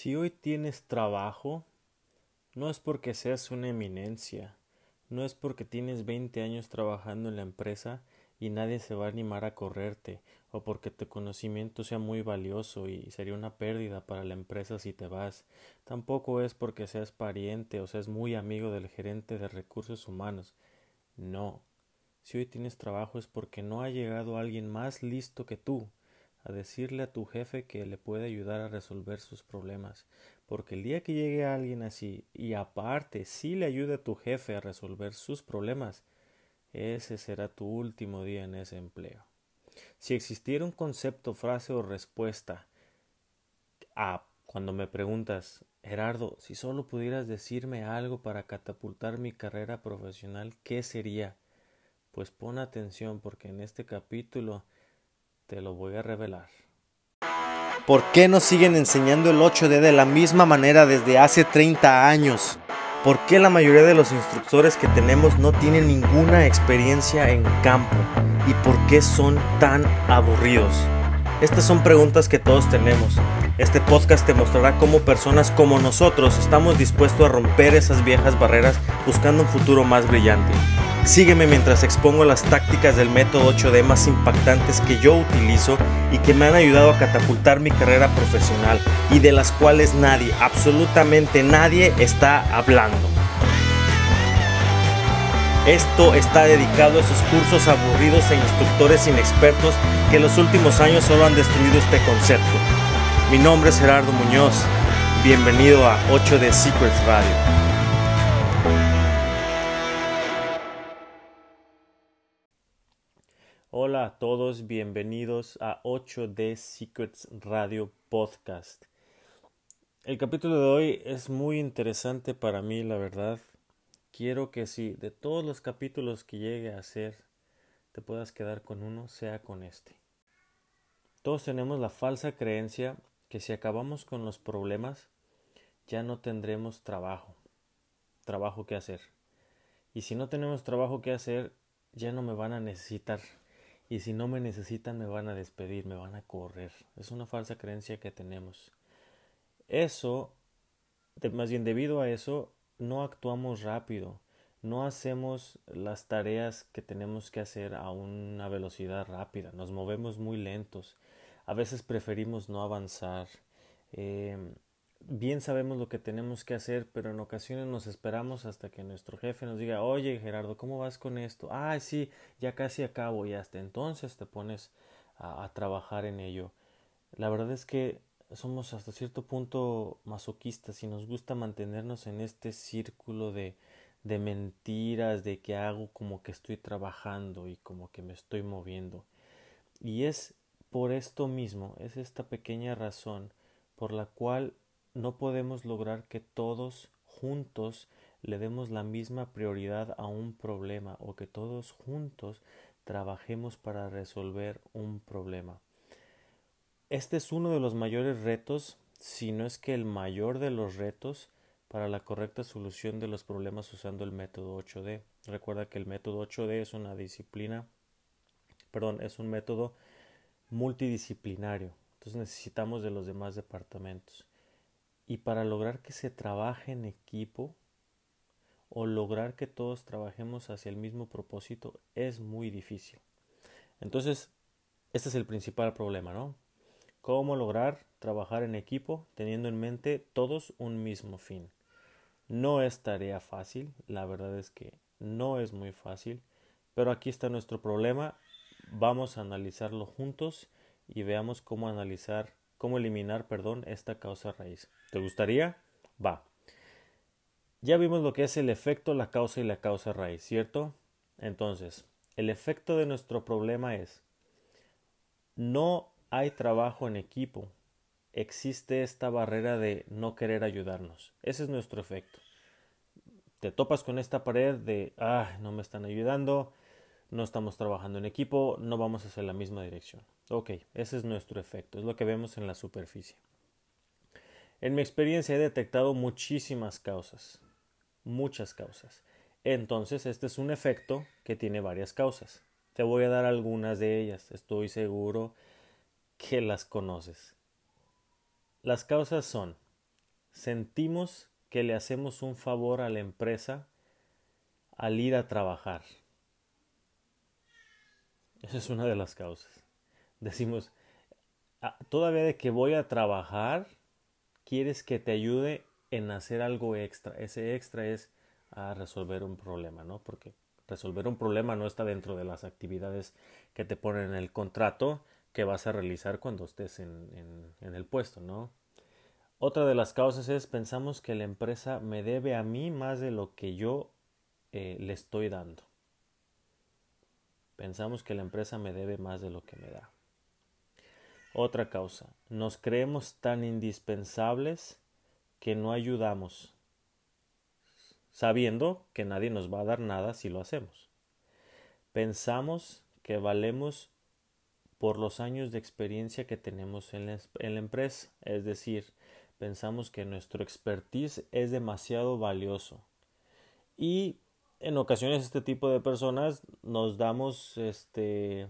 Si hoy tienes trabajo, no es porque seas una eminencia, no es porque tienes 20 años trabajando en la empresa y nadie se va a animar a correrte, o porque tu conocimiento sea muy valioso y sería una pérdida para la empresa si te vas. Tampoco es porque seas pariente o seas muy amigo del gerente de recursos humanos. No. Si hoy tienes trabajo es porque no ha llegado alguien más listo que tú a decirle a tu jefe que le puede ayudar a resolver sus problemas, porque el día que llegue alguien así y aparte sí le ayude a tu jefe a resolver sus problemas, ese será tu último día en ese empleo. Si existiera un concepto, frase o respuesta a cuando me preguntas, Gerardo, si solo pudieras decirme algo para catapultar mi carrera profesional, ¿qué sería? Pues pon atención porque en este capítulo te lo voy a revelar. ¿Por qué nos siguen enseñando el 8D de la misma manera desde hace 30 años? ¿Por qué la mayoría de los instructores que tenemos no tienen ninguna experiencia en campo? ¿Y por qué son tan aburridos? Estas son preguntas que todos tenemos. Este podcast te mostrará cómo personas como nosotros estamos dispuestos a romper esas viejas barreras buscando un futuro más brillante. Sígueme mientras expongo las tácticas del método 8D más impactantes que yo utilizo y que me han ayudado a catapultar mi carrera profesional y de las cuales nadie, absolutamente nadie está hablando. Esto está dedicado a esos cursos aburridos e instructores inexpertos que en los últimos años solo han destruido este concepto. Mi nombre es Gerardo Muñoz. Bienvenido a 8D Secrets Radio. Hola a todos, bienvenidos a 8D Secrets Radio Podcast. El capítulo de hoy es muy interesante para mí, la verdad. Quiero que si de todos los capítulos que llegue a hacer te puedas quedar con uno, sea con este. Todos tenemos la falsa creencia que si acabamos con los problemas, ya no tendremos trabajo, trabajo que hacer. Y si no tenemos trabajo que hacer, ya no me van a necesitar y si no me necesitan me van a despedir, me van a correr. Es una falsa creencia que tenemos. Eso, más bien debido a eso, no actuamos rápido, no hacemos las tareas que tenemos que hacer a una velocidad rápida, nos movemos muy lentos, a veces preferimos no avanzar. Eh, bien sabemos lo que tenemos que hacer, pero en ocasiones nos esperamos hasta que nuestro jefe nos diga, oye Gerardo, ¿cómo vas con esto? Ah, sí, ya casi acabo y hasta entonces te pones a, trabajar en ello. La verdad es que somos hasta cierto punto masoquistas y nos gusta mantenernos en este círculo de, de mentiras, de que hago como que estoy trabajando y como que me estoy moviendo. Y es por esto mismo, es esta pequeña razón por la cual no podemos lograr que todos juntos le demos la misma prioridad a un problema o que todos juntos trabajemos para resolver un problema. Este es uno de los mayores retos, si no es que el mayor de los retos para la correcta solución de los problemas usando el método 8D. Recuerda que el método 8D es una disciplina, perdón, es un método multidisciplinario. Entonces necesitamos de los demás departamentos. Y para lograr que se trabaje en equipo o lograr que todos trabajemos hacia el mismo propósito es muy difícil. Entonces, este es el principal problema, ¿no? ¿Cómo lograr trabajar en equipo teniendo en mente todos un mismo fin? No es tarea fácil, la verdad es que no es muy fácil, pero aquí está nuestro problema. Vamos a analizarlo juntos y veamos cómo analizar cómo eliminar, perdón, esta causa raíz. ¿Te gustaría? Va. Ya vimos lo que es el efecto, la causa y la causa raíz, ¿cierto? Entonces, el efecto de nuestro problema es, no hay trabajo en equipo, existe esta barrera de no querer ayudarnos. Ese es nuestro efecto. Te topas con esta pared de, ah, no me están ayudando, no estamos trabajando en equipo, no vamos hacia la misma dirección. Ok, ese es nuestro efecto, es lo que vemos en la superficie. En mi experiencia he detectado muchísimas causas, muchas causas. Entonces, este es un efecto que tiene varias causas. Te voy a dar algunas de ellas, estoy seguro que las conoces. Las causas son sentimos que le hacemos un favor a la empresa al ir a trabajar. Esa es una de las causas. Decimos, ah, todavía de que voy a trabajar, quieres que te ayude en hacer algo extra. Ese extra es a resolver un problema, ¿no? Porque resolver un problema no está dentro de las actividades que te ponen en el contrato que vas a realizar cuando estés en, en, el puesto, ¿no? Otra de las causas es pensamos que la empresa me debe a mí más de lo que yo eh, le estoy dando. Pensamos que la empresa me debe más de lo que me da. Otra causa, nos creemos tan indispensables que no ayudamos sabiendo que nadie nos va a dar nada si lo hacemos. Pensamos que valemos por los años de experiencia que tenemos en la, empresa, es decir, pensamos que nuestro expertise es demasiado valioso. Y en ocasiones este tipo de personas nos damos este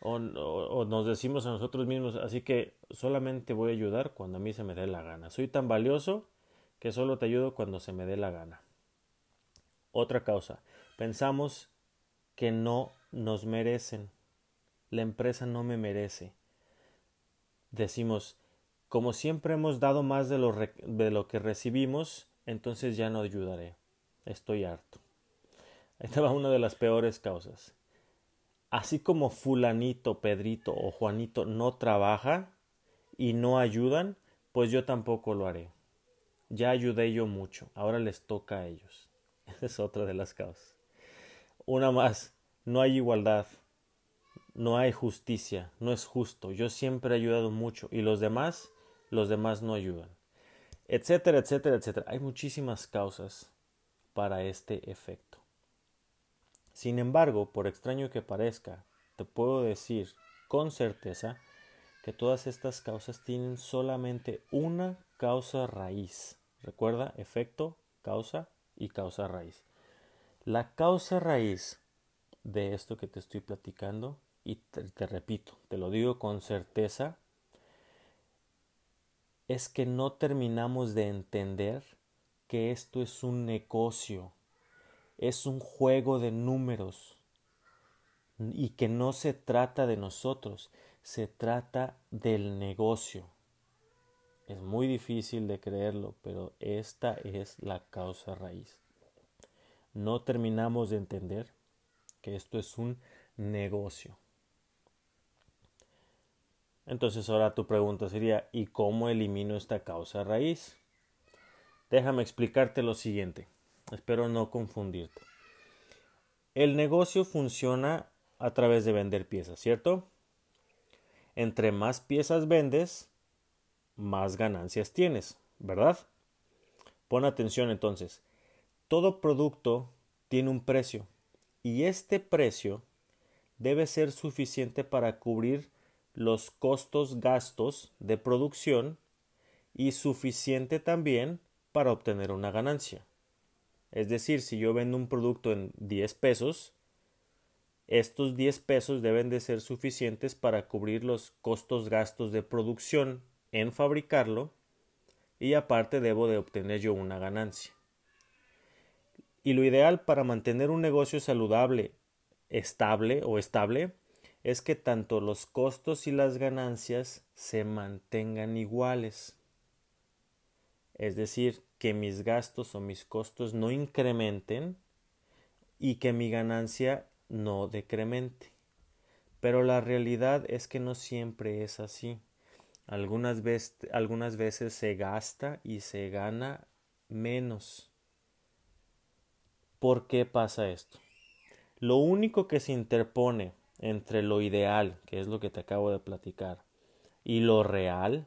o, nos decimos a nosotros mismos así que solamente voy a ayudar cuando a mí se me dé la gana soy tan valioso que solo te ayudo cuando se me dé la gana otra causa. Pensamos que no nos merecen. La empresa no me merece. Decimos, como siempre hemos dado más de lo, de lo que recibimos, entonces ya no ayudaré. Estoy harto. Esta va una de las peores causas. Así como fulanito, Pedrito o Juanito no trabaja y no ayudan, pues yo tampoco lo haré. Ya ayudé yo mucho, ahora les toca a ellos. Esa es otra de las causas. Una más, no hay igualdad, no hay justicia, no es justo. Yo siempre he ayudado mucho y los demás, los demás no ayudan. Etcétera, etcétera, etcétera. Hay muchísimas causas para este efecto. Sin embargo, por extraño que parezca, te puedo decir con certeza que todas estas causas tienen solamente una causa raíz. Recuerda, efecto, causa, y causa raíz. La causa raíz de esto que te estoy platicando, y te, repito, te lo digo con certeza, es que no terminamos de entender que esto es un negocio, es un juego de números y que no se trata de nosotros, se trata del negocio. Es muy difícil de creerlo, pero esta es la causa raíz. No terminamos de entender que esto es un negocio. Entonces ahora tu pregunta sería, ¿y cómo elimino esta causa raíz? Déjame explicarte lo siguiente. Espero no confundirte. El negocio funciona a través de vender piezas, ¿cierto? Entre más piezas vendes, más ganancias tienes, ¿verdad? Pon atención entonces. Todo producto tiene un precio y este precio debe ser suficiente para cubrir los costos gastos de producción y suficiente también para obtener una ganancia. Es decir, si yo vendo un producto en 10 pesos, estos 10 pesos deben de ser suficientes para cubrir los costos gastos de producción en fabricarlo y aparte debo de obtener yo una ganancia. Y lo ideal para mantener un negocio saludable, estable o estable, es que tanto los costos y las ganancias se mantengan iguales. Es decir, que mis gastos o mis costos no incrementen y que mi ganancia no decremente. Pero la realidad es que no siempre es así. Algunas, veces, algunas veces se gasta y se gana menos. ¿Por qué pasa esto? Lo único que se interpone entre lo ideal, que es lo que te acabo de platicar, y lo real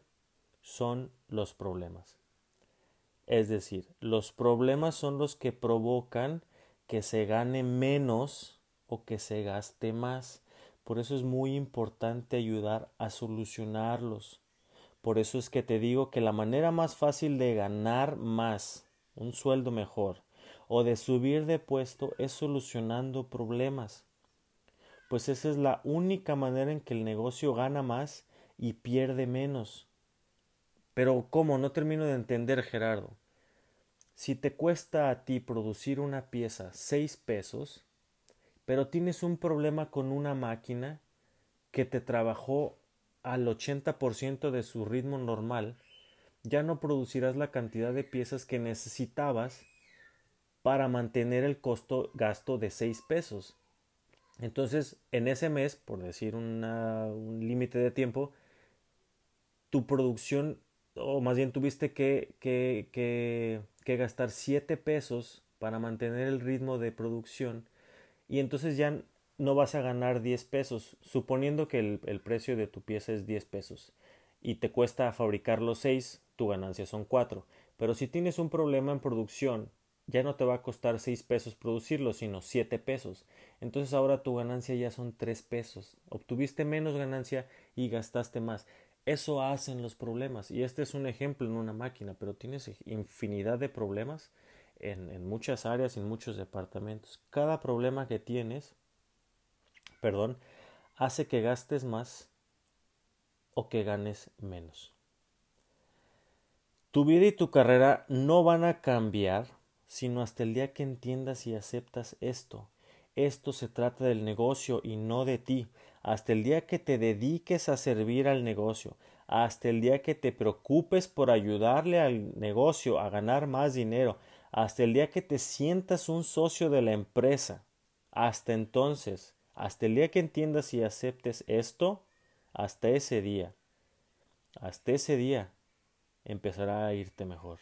son los problemas. Es decir, los problemas son los que provocan que se gane menos o que se gaste más. Por eso es muy importante ayudar a solucionarlos. Por eso es que te digo que la manera más fácil de ganar más, un sueldo mejor, o de subir de puesto es solucionando problemas. Pues esa es la única manera en que el negocio gana más y pierde menos. Pero ¿cómo? No termino de entender, Gerardo. Si te cuesta a ti producir una pieza 6 pesos, pero tienes un problema con una máquina que te trabajó al 80% de su ritmo normal, ya no producirás la cantidad de piezas que necesitabas para mantener el costo gasto de 6 pesos. Entonces, en ese mes, por decir un límite de tiempo, tu producción, o más bien tuviste que, que, que, gastar 7 pesos para mantener el ritmo de producción y entonces ya no vas a ganar 10 pesos, suponiendo que el, el, precio de tu pieza es 10 pesos y te cuesta fabricar los 6, tu ganancia son 4. Pero si tienes un problema en producción, ya no te va a costar 6 pesos producirlo, sino 7 pesos. Entonces ahora tu ganancia ya son 3 pesos. Obtuviste menos ganancia y gastaste más. Eso hacen los problemas. Y este es un ejemplo en una máquina, pero tienes infinidad de problemas en, muchas áreas, en muchos departamentos. Cada problema que tienes, perdón, hace que gastes más o que ganes menos. Tu vida y tu carrera no van a cambiar sino hasta el día que entiendas y aceptas esto. Esto se trata del negocio y no de ti. Hasta el día que te dediques a servir al negocio, hasta el día que te preocupes por ayudarle al negocio a ganar más dinero, hasta el día que te sientas un socio de la empresa. Hasta entonces, hasta el día que entiendas y aceptes esto, hasta ese día, hasta ese día empezará a irte mejor.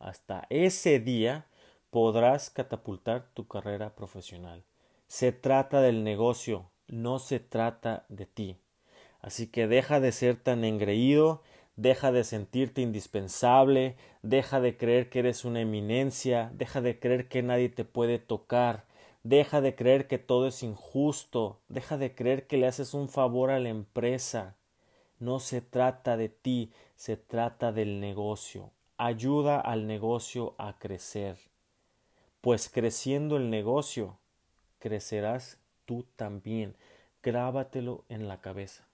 Hasta ese día podrás catapultar tu carrera profesional. Se trata del negocio, no se trata de ti. Así que deja de ser tan engreído, deja de sentirte indispensable, deja de creer que eres una eminencia, deja de creer que nadie te puede tocar, deja de creer que todo es injusto, deja de creer que le haces un favor a la empresa. No se trata de ti, se trata del negocio. Ayuda al negocio a crecer pues creciendo el negocio, crecerás tú también. Grábatelo en la cabeza.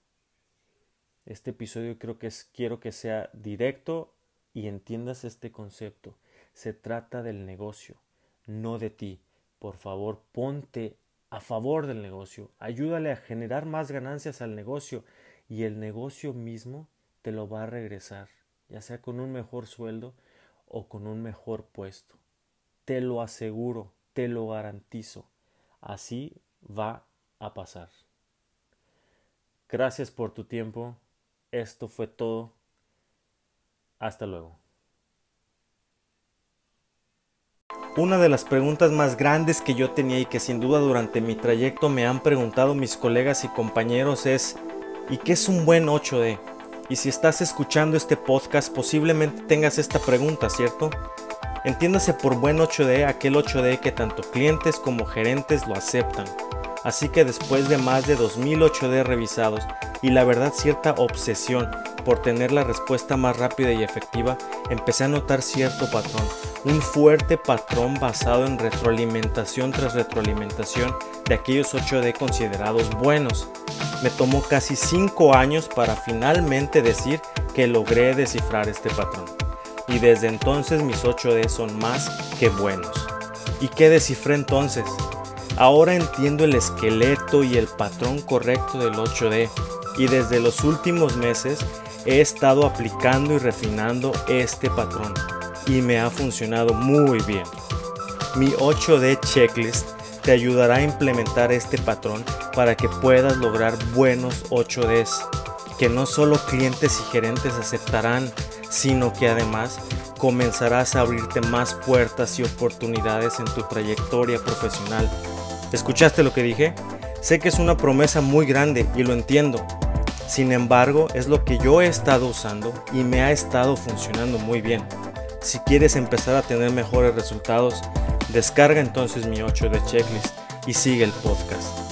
Este episodio creo que es, quiero que sea directo y entiendas este concepto. Se trata del negocio, no de ti. Por favor, ponte a favor del negocio, ayúdale a generar más ganancias al negocio y el negocio mismo te lo va a regresar, ya sea con un mejor sueldo o con un mejor puesto. Te lo aseguro, te lo garantizo. Así va a pasar. Gracias por tu tiempo. Esto fue todo. Hasta luego. Una de las preguntas más grandes que yo tenía y que sin duda durante mi trayecto me han preguntado mis colegas y compañeros es ¿y qué es un buen 8D? Y si estás escuchando este podcast posiblemente tengas esta pregunta, ¿cierto? Entiéndase por buen 8D aquel 8D que tanto clientes como gerentes lo aceptan. Así que después de más de 2000 8D revisados y la verdad cierta obsesión por tener la respuesta más rápida y efectiva, empecé a notar cierto patrón, un fuerte patrón basado en retroalimentación tras retroalimentación de aquellos 8D considerados buenos. Me tomó casi 5 años para finalmente decir que logré descifrar este patrón y desde entonces mis 8D son más que buenos. ¿Y qué descifré entonces? Ahora entiendo el esqueleto y el patrón correcto del 8D y desde los últimos meses he estado aplicando y refinando este patrón y me ha funcionado muy bien. Mi 8D checklist te ayudará a implementar este patrón para que puedas lograr buenos 8Ds que no solo clientes y gerentes aceptarán, sino que además comenzarás a abrirte más puertas y oportunidades en tu trayectoria profesional. ¿Escuchaste lo que dije? Sé que es una promesa muy grande y lo entiendo. Sin embargo, es lo que yo he estado usando y me ha estado funcionando muy bien. Si quieres empezar a tener mejores resultados, descarga entonces mi 8 de checklist y sigue el podcast.